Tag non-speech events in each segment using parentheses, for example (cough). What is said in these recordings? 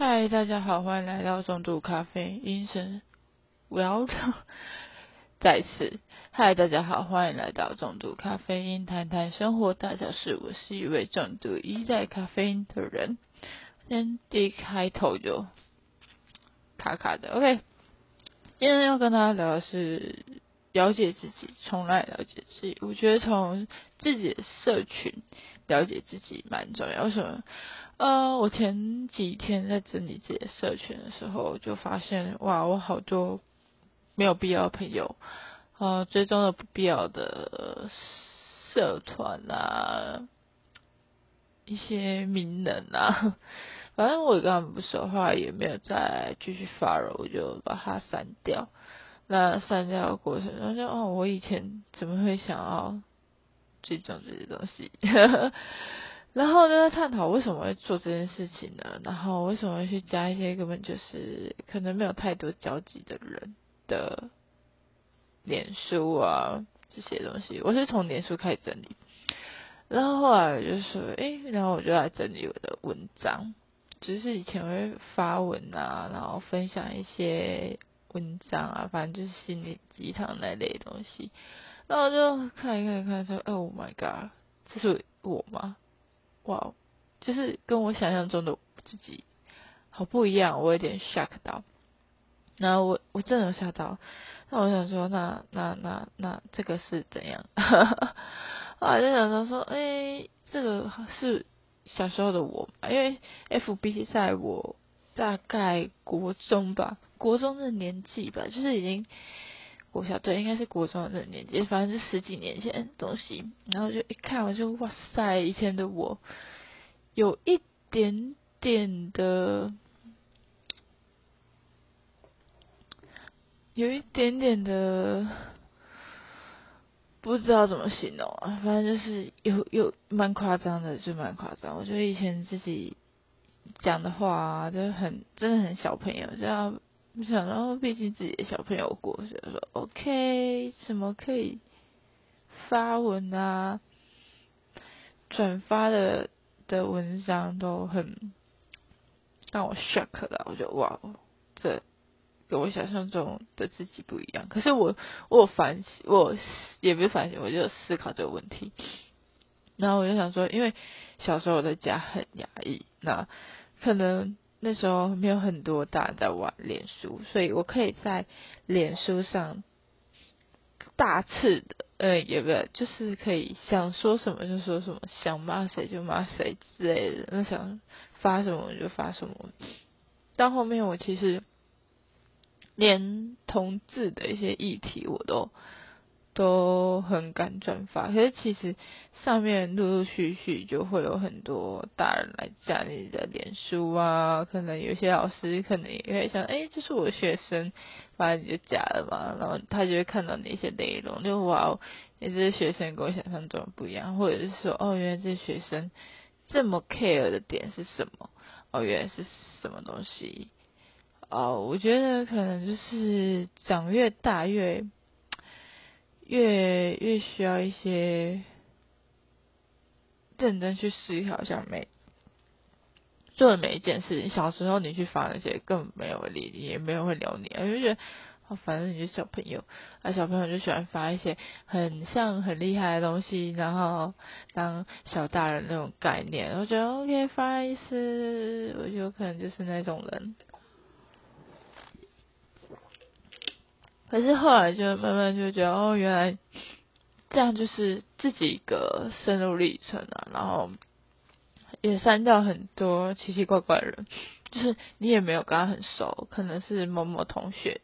嗨，大家好，欢迎来到重度咖啡因神。我要再次，嗨，大家好，欢迎来到重度咖啡因谈谈生活大小事。我是一位重度依赖咖啡因的人。先第一开头就卡卡的，OK。今天要跟大家聊的是了解自己，从来了解自己。我觉得从自己的社群了解自己蛮重要。为什么？呃，我前几天在整理自己的社群的时候，就发现哇，我好多没有必要的朋友，呃，追踪了不必要的社团啊，一些名人啊，(laughs) 反正我跟他们不说话，也没有再继续发了，我就把它删掉。那删掉的过程中，就哦，我以前怎么会想要追踪这些东西？(laughs) 然后就在探讨为什么会做这件事情呢？然后为什么会去加一些根本就是可能没有太多交集的人的脸书啊这些东西？我是从脸书开始整理，然后后来就说，诶，然后我就来整理我的文章，只是以前会发文啊，然后分享一些文章啊，反正就是心灵鸡汤那类东西。然后就看一看，看说，Oh my god，这是我吗？哇，就是跟我想象中的自己好不一样，我有点 shock 到。然后我我真的有吓到，那我想说，那那那那这个是怎样？后 (laughs) 来就想说说，哎，这个是小时候的我，因为 FB 在我大概国中吧，国中的年纪吧，就是已经国小对，应该是国中的那个年纪，反正是十几年前的东西。然后就一看，我就哇塞，以前的我。有一点点的，有一点点的，不知道怎么形容啊，反正就是有有蛮夸张的，就蛮夸张。我觉得以前自己讲的话，就很真的很小朋友，这样不想到，毕竟自己的小朋友过，所以说 OK，什么可以发文啊，转发的。的文章都很让我 shock 的，我觉得哇，这跟我想象中的自己不一样。可是我我反省，我也不是反省，我就思考这个问题。然后我就想说，因为小时候我在家很压抑，那可能那时候没有很多大人在玩脸书，所以我可以在脸书上大肆的。呃，也不就是可以想说什么就说什么，想骂谁就骂谁之类的。那想发什么就发什么。到后面我其实连同志的一些议题我都。都很敢转发，可是其实上面陆陆续续就会有很多大人来加你的脸书啊，可能有些老师可能也会想，哎，这是我学生，反正你就加了嘛，然后他就会看到你一些内容，就哇哦，你这学生跟我想象中不一样，或者是说，哦，原来这学生这么 care 的点是什么？哦，原来是什么东西？哦，我觉得可能就是长越大越。越越需要一些认真去思考一下每做的每一件事情。小时候你去发那些根本没有理，也没有会聊你，就觉得反正你是小朋友，啊小朋友就喜欢发一些很像很厉害的东西，然后当小大人那种概念。我觉得 OK，发一次，我有可能就是那种人。可是后来就慢慢就觉得，哦，原来这样就是自己一个深入历程啊。然后也删掉很多奇奇怪怪的人，就是你也没有跟他很熟，可能是某某同学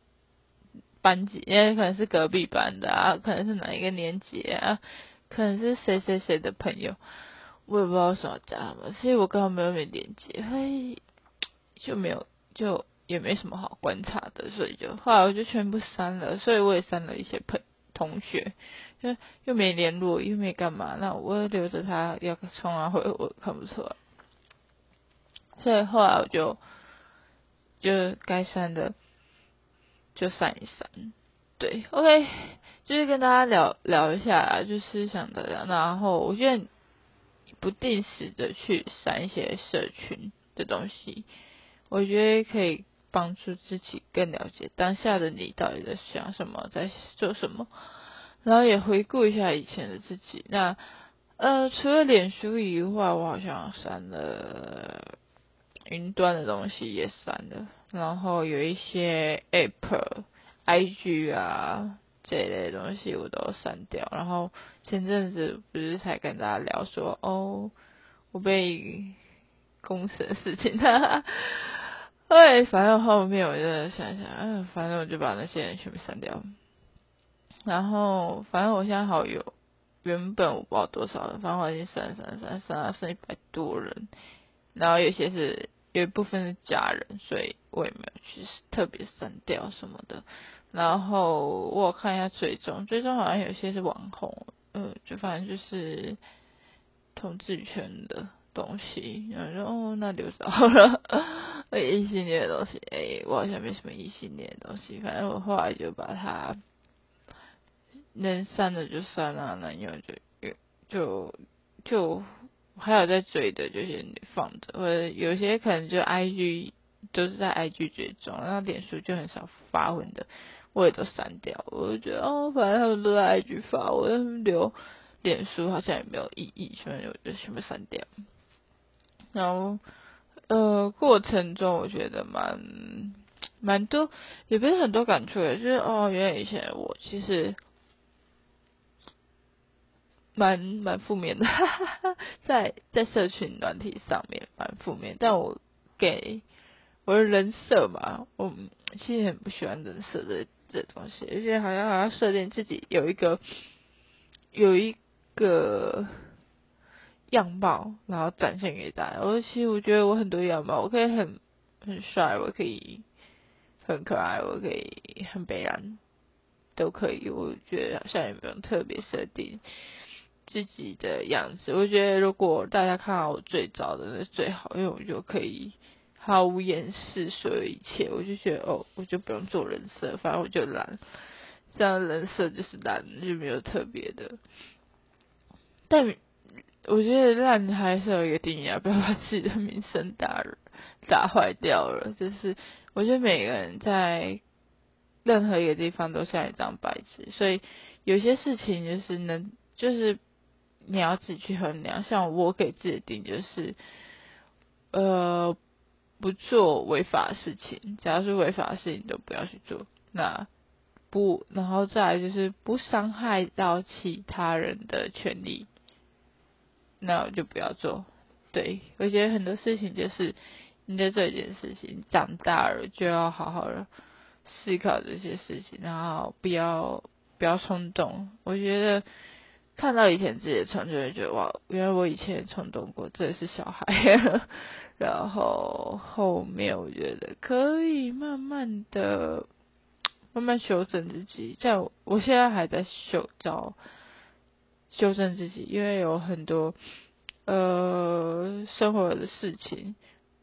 班级，也可能是隔壁班的啊，可能是哪一个年级啊，可能是谁谁谁的朋友，我也不知道什么加他们，所以我跟他们没有连接，嘿，就没有就。也没什么好观察的，所以就后来我就全部删了，所以我也删了一些朋同学，就又没联络，又没干嘛，那我留着他要冲啊回我看不出来，所以后来我就就该删的就删一删，对，OK，就是跟大家聊聊一下，就是想的，然后我觉得不定时的去删一些社群的东西。我觉得可以帮助自己更了解当下的你到底在想什么，在做什么，然后也回顾一下以前的自己。那呃，除了脸书以外，我好像删了云端的东西也删了，然后有一些 App、IG 啊这一类东西我都删掉。然后前阵子不是才跟大家聊说，哦，我被公司的事情，(laughs) 对，反正后面我就想想，嗯，反正我就把那些人全部删掉。然后，反正我现在好友。原本我不知道多少人，反正我已经删删删删了，剩一百多人。然后有些是有一部分是家人，所以我也没有去特别删掉什么的。然后我看一下最终，最终好像有些是网红，呃，就反正就是统治圈的东西。然后说哦，那留着好了。异性恋的东西，哎，我好像没什么异性恋的东西。反正我后来就把它。能删的就删了，能用就就就就还有在追的就先放着，或者有些可能就 I G 都是在 I G 追踪，然后脸书就很少发文的，我也都删掉。我就觉得哦，反正他们都在 I G 发，我留脸书好像也没有意义，所以我就全部删掉。然后呃，过程中我觉得蛮蛮多，也不是很多感触，就是哦，原来以前我其实。蛮蛮负面的，(laughs) 在在社群软体上面蛮负面，但我给我的人设嘛，我其实很不喜欢人设这这东西，而且好像好像设定自己有一个有一个样貌，然后展现给大家。我其实我觉得我很多样貌，我可以很很帅，我可以很可爱，我可以很悲然，都可以。我觉得好像也不用特别设定。自己的样子，我觉得如果大家看到我最早的那最好，因为我就可以毫无掩饰所有一切，我就觉得哦，我就不用做人设，反正我就懒，这样人设就是懒，就没有特别的。但我觉得烂还是有一个定义啊，不要把自己的名声打打坏掉了。就是我觉得每个人在任何一个地方都像一张白纸，所以有些事情就是能就是。你要自己去衡量，像我给自己的定就是，呃，不做违法的事情，只要是违法的事情都不要去做。那不，然后再来就是不伤害到其他人的权利，那我就不要做。对我觉得很多事情就是你在做一件事情，长大了就要好好的思考这些事情，然后不要不要冲动。我觉得。看到以前自己的床，就会觉得哇，原来我以前也冲动过，这也是小孩。然后后面我觉得可以慢慢的、慢慢修正自己。在我现在还在修招纠正自己，因为有很多呃生活的事情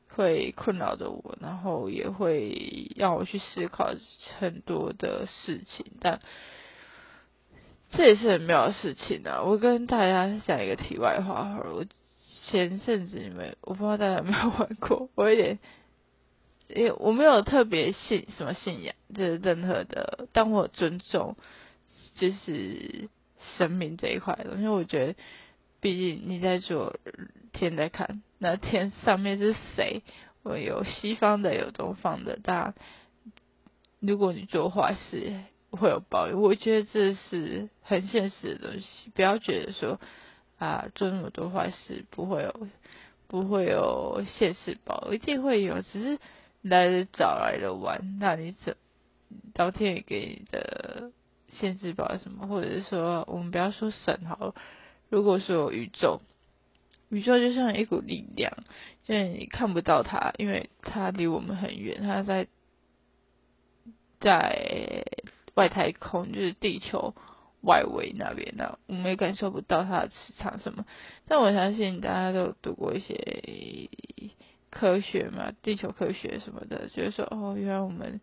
会困扰着我，然后也会让我去思考很多的事情，但。这也是很妙的事情啊！我跟大家讲一个题外话哈，我前阵子你们我不知道大家有没有玩过，(laughs) 我有点，因为我没有特别信什么信仰，就是任何的，但我尊重就是神明这一块的，因为我觉得，毕竟你在做天在看，那天上面是谁？我有西方的，有东方的，当然，如果你做坏事。会有报应，我觉得这是很现实的东西。不要觉得说啊，做那么多坏事不会有，不会有现实报，一定会有，只是来的早来的晚。那你怎老天爷给你的现实报什么？或者是说，我们不要说神好了，如果说宇宙，宇宙就像一股力量，就是你看不到它，因为它离我们很远，它在在。外太空就是地球外围那边，那我们也感受不到它的磁场什么。但我相信大家都读过一些科学嘛，地球科学什么的，就是说哦，原来我们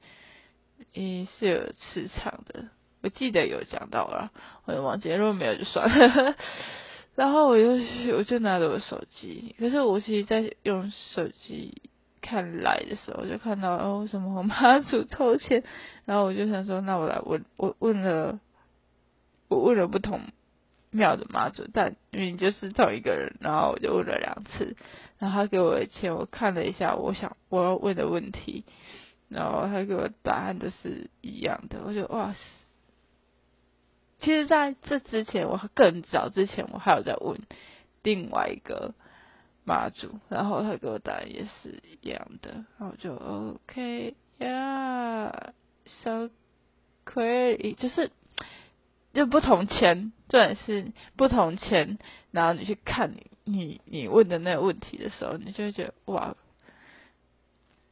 诶是有磁场的。我记得有讲到了，我就忘记，如果没有就算了。(laughs) 然后我就我就拿着我手机，可是我其实在用手机看来的时候，就看到哦什么妈祖抽签，然后我就想说，那我来问，我问了，我问了不同庙的妈祖，但明明就是同一个人，然后我就问了两次，然后他给我的钱，我看了一下，我想我要问的问题，然后他给我答案都是一样的，我就哇塞！其实在这之前，我更早之前，我还有在问另外一个。妈祖，然后他给我答案也是一样的，然后就 OK 呀，so crazy，就是就不同签，重点是不同签，然后你去看你你你问的那个问题的时候，你就会觉得哇，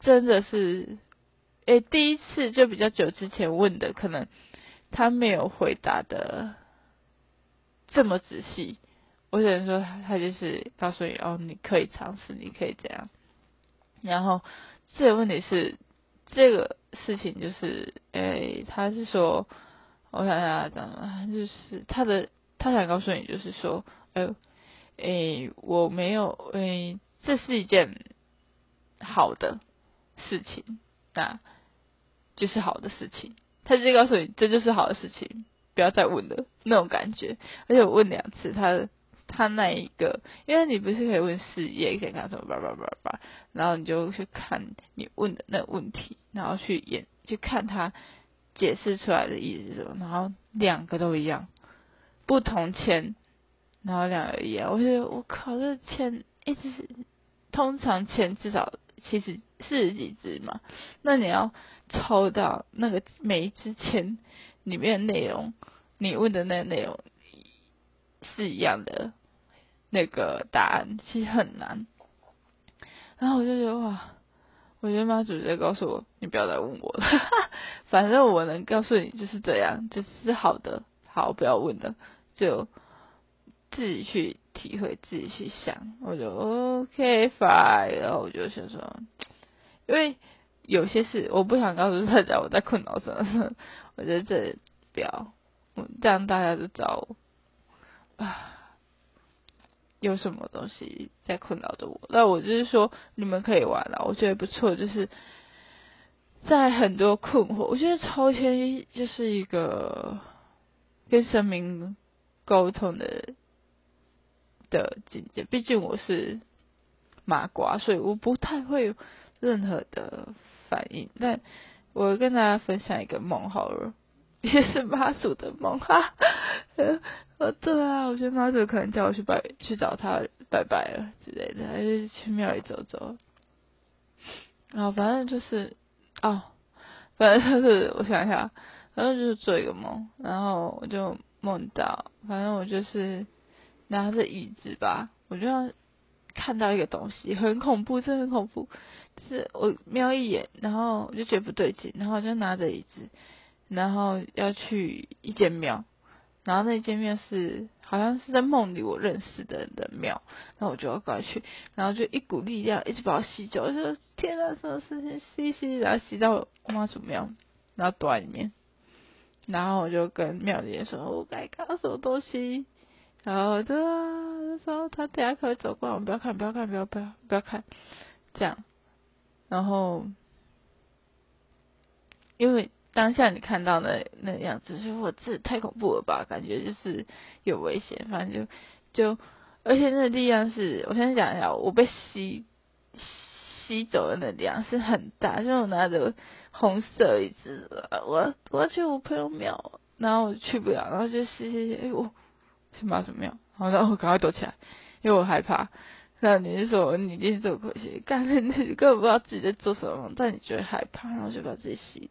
真的是，诶，第一次就比较久之前问的，可能他没有回答的这么仔细。我只能说，他就是告诉你哦，你可以尝试，你可以这样。然后这个问题是，这个事情就是，诶，他是说，我想想怎么，就是他的他想告诉你，就是说，诶，诶，我没有，诶，这是一件好的事情，那就是好的事情。他直接告诉你，这就是好的事情，不要再问了那种感觉。而且我问两次，他。他那一个，因为你不是可以问事业，可以看什么叭叭叭叭，然后你就去看你问的那个问题，然后去演，去看他解释出来的意思，然后两个都一样，不同签，然后两个一样，我觉得我靠，这签一直是通常签至少七十四十几只嘛，那你要抽到那个每一支签里面的内容，你问的那内容是一样的。那个答案其实很难，然后我就觉得哇，我觉得妈祖直接告诉我，你不要再问我了，(laughs) 反正我能告诉你就是这样，就是好的，好不要问了，就自己去体会，自己去想。我就 OK fine，然后我就想说，因为有些事我不想告诉大家我在困扰什么，我觉得这不要，这样大家都知道啊。有什么东西在困扰着我？那我就是说，你们可以玩了，我觉得不错。就是在很多困惑，我觉得抽签就是一个跟神明沟通的的境界。毕竟我是麻瓜，所以我不太会有任何的反应。但我跟大家分享一个梦好了。也是妈祖的梦哈，呃，(laughs) 对啊，我觉得妈祖可能叫我去拜去找他拜拜了之类的，还是去庙里走走。然后反正就是哦，反正就是我想一下，反正就是做一个梦，然后我就梦到，反正我就是拿着椅子吧，我就要看到一个东西，很恐怖，真的很恐怖。是我瞄一眼，然后我就觉得不对劲，然后我就拿着椅子。然后要去一间庙，然后那间庙是好像是在梦里我认识的的庙，那我就要过去，然后就一股力量一直把我吸走，我说天啊，什么事情吸吸，然后吸到我妈祖庙，然后躲在里面，然后我就跟庙里人说，我该看什么东西，然后对啊，说他等下可以走过来，我们不要看，不要看，不要不要不要看，这样，然后因为。当下你看到那那样子，说我这太恐怖了吧？感觉就是有危险，反正就就，而且那个力量是，我先讲一下，我被吸吸走的那力量是很大，就我拿着红色一支，我我要去我朋友庙，然后我去不了，然后就吸吸吸，哎我去妈祖庙，然后然后赶快躲起来，因为我害怕。(laughs) 那你是说你一定是做可惜，干你根本不知道自己在做什么，但你觉得害怕，然后就把自己吸。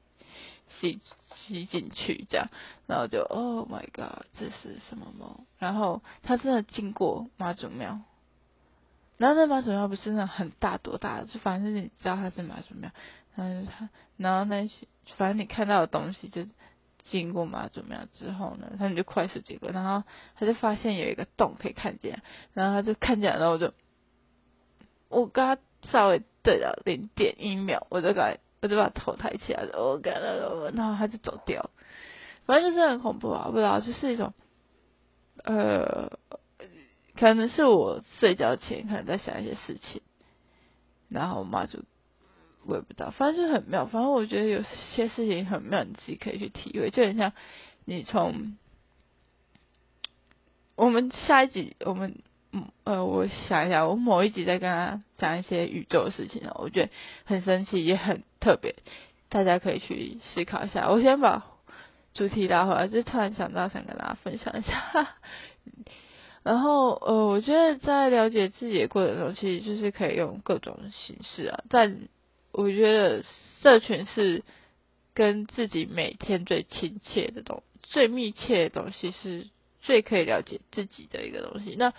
吸吸进去，这样，然后就 Oh my God，这是什么梦？然后他真的经过妈祖庙，然后那妈祖庙不是那很大多大，就反正你知道他是妈祖庙，然后他，然后那些反正你看到的东西就经过妈祖庙之后呢，他们就快速经过，然后他就发现有一个洞可以看见，然后他就看见，然后我就我跟他稍微对了零点一秒，我就改。我就把头抬起来了，我感到，然后他就走掉，反正就是很恐怖啊，不知道，就是一种，呃，可能是我睡觉前可能在想一些事情，然后我妈就我也不知道，反正就很妙。反正我觉得有些事情很妙，你自己可以去体会，就很像你从我们下一集，我们呃，我想一下，我某一集在跟他讲一些宇宙的事情，我觉得很神奇，也很特别，大家可以去思考一下。我先把主题拉回来，就突然想到想跟大家分享一下。(laughs) 然后呃，我觉得在了解自己的过程中，其实就是可以用各种形式啊。但我觉得社群是跟自己每天最亲切的东、最密切的东西，是最可以了解自己的一个东西。那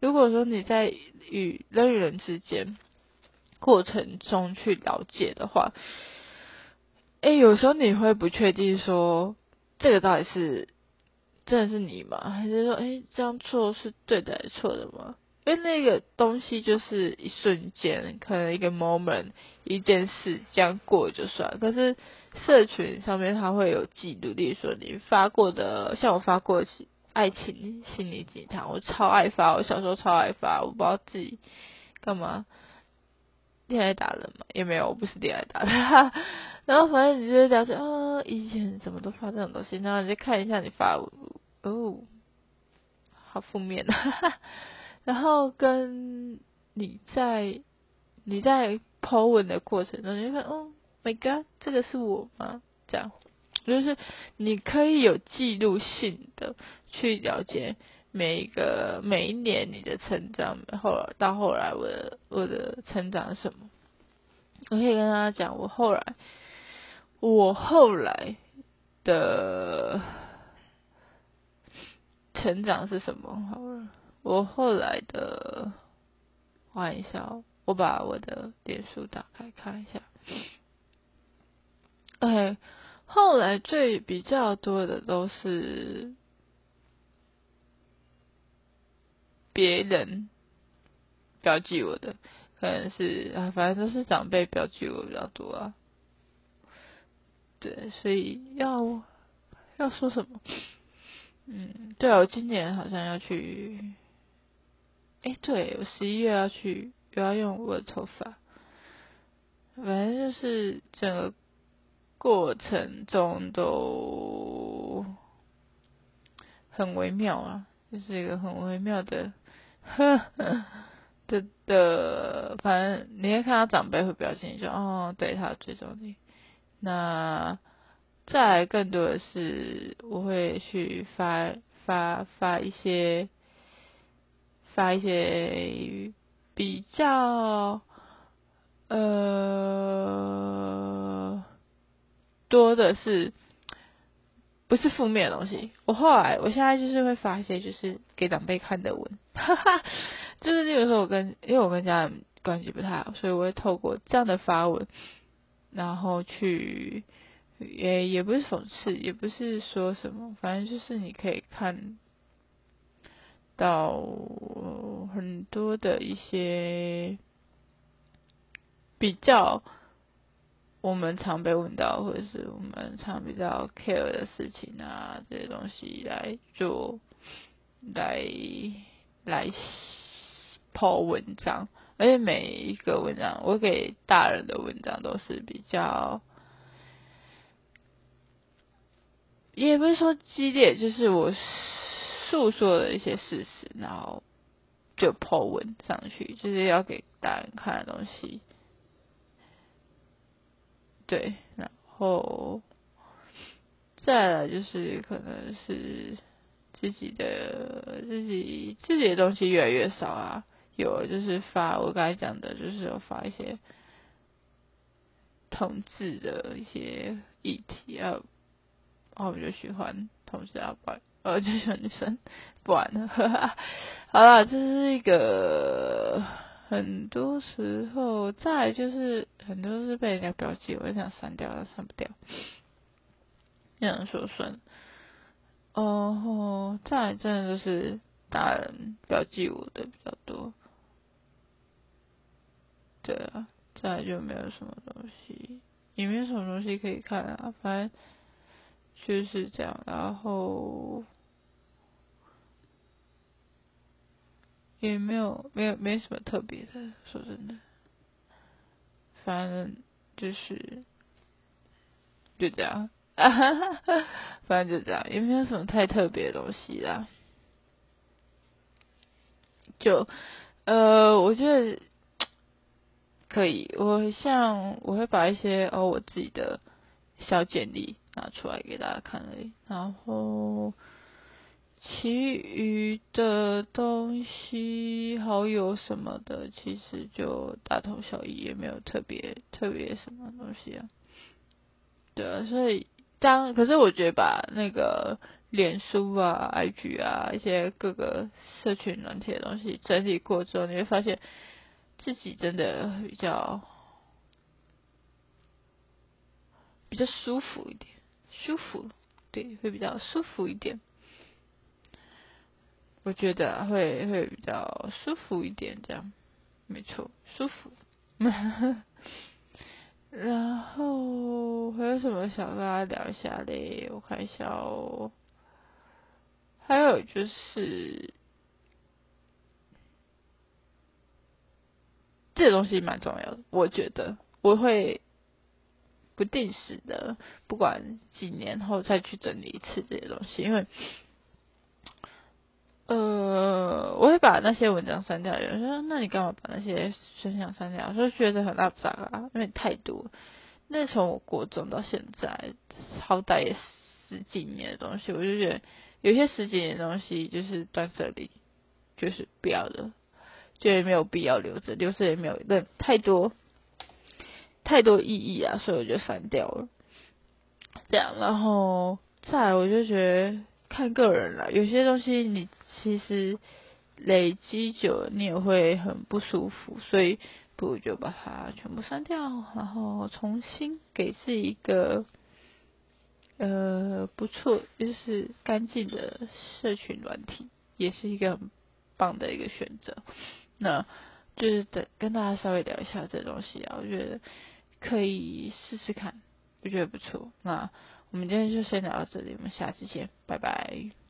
如果说你在与人与人之间过程中去了解的话，哎，有时候你会不确定说这个到底是。真的是你吗？还是说，哎，这样做是对的还是错的吗？因为那个东西就是一瞬间，可能一个 moment，一件事这样过就算。可是社群上面它会有记录，例如说你发过的，像我发过爱情心理鸡汤，我超爱发，我小时候超爱发，我不知道自己干嘛，恋爱达人嘛，也没有，我不是恋爱达人。(laughs) 然后反正你就了解啊，以前怎么都发这种东西，然后你就看一下你发。哦，好负面啊！(laughs) 然后跟你在你在抛文的过程中，你就会哦，My God，这个是我吗？这样就是你可以有记录性的去了解每一个每一年你的成长，后来到后来我的我的成长什么？我可以跟大家讲，我后来我后来的。成长是什么？好了，我后来的换一下，我把我的点数打开看一下。OK，后来最比较多的都是别人标记我的，可能是啊，反正都是长辈标记我比较多啊。对，所以要要说什么？嗯，对啊，我今年好像要去，哎，对我十一月要去，又要用我的头发，反正就是整个过程中都很微妙啊，就是一个很微妙的，呵呵的的，反正你会看到长辈会表现，就哦，对他追踪你，那。再来更多的是，我会去发发发一些发一些比较呃多的是不是负面的东西。我后来我现在就是会发一些就是给长辈看的文，哈哈，就是有时候我跟因为我跟家人关系不太好，所以我会透过这样的发文，然后去。也也不是讽刺，也不是说什么，反正就是你可以看到很多的一些比较我们常被问到，或者是我们常比较 care 的事情啊，这些东西来做，来来抛文章，而且每一个文章，我给大人的文章都是比较。也不是说激烈，就是我诉说的一些事实，然后就抛文上去，就是要给大人看的东西。对，然后再来就是可能是自己的自己自己的东西越来越少啊，有就是发我刚才讲的，就是有发一些同志的一些议题啊。然后，我就喜欢同事啊，不，呃，就喜欢女生，不玩了。(laughs) 好了，这是一个很多时候在，就是很多是被人家标记，我想删掉了，删不掉。这样说算了。哦，再真的就是大人标记我的比较多。对啊，再就没有什么东西，也没有什么东西可以看啊，反正。就是这样，然后也没有没有没什么特别的，说真的，反正就是就这样，啊哈哈反正就这样，也没有什么太特别的东西啦。就呃，我觉得可以。我像我会把一些哦我自己的小简历拿出来给大家看而已，然后。其余的东西，好友什么的，其实就大同小异，也没有特别特别什么东西啊。对啊，所以当可是我觉得把那个脸书啊、IG 啊一些各个社群软体的东西整理过之后，你会发现自己真的比较比较舒服一点，舒服，对，会比较舒服一点。我觉得会会比较舒服一点，这样没错，舒服。(laughs) 然后有什么想跟大家聊一下嘞？我看一下哦。还有就是，这东西蛮重要的，我觉得我会不定时的，不管几年后再去整理一次这些东西，因为。呃，我会把那些文章删掉。有人说，那你干嘛把那些分享删掉？我说觉得很大杂啊，因为太多。那从我国中到现在，好歹也十几年的东西，我就觉得有些十几年的东西就是断舍离，就是不要的，就也没有必要留着，留着也没有那太多太多意义啊，所以我就删掉了。这样，然后再我就觉得看个人了，有些东西你。其实累积久了，你也会很不舒服，所以不如就把它全部删掉，然后重新给自己一个呃不错，就是干净的社群软体，也是一个很棒的一个选择。那就是等跟大家稍微聊一下这东西啊，我觉得可以试试看，我觉得不错。那我们今天就先聊到这里，我们下次见，拜拜。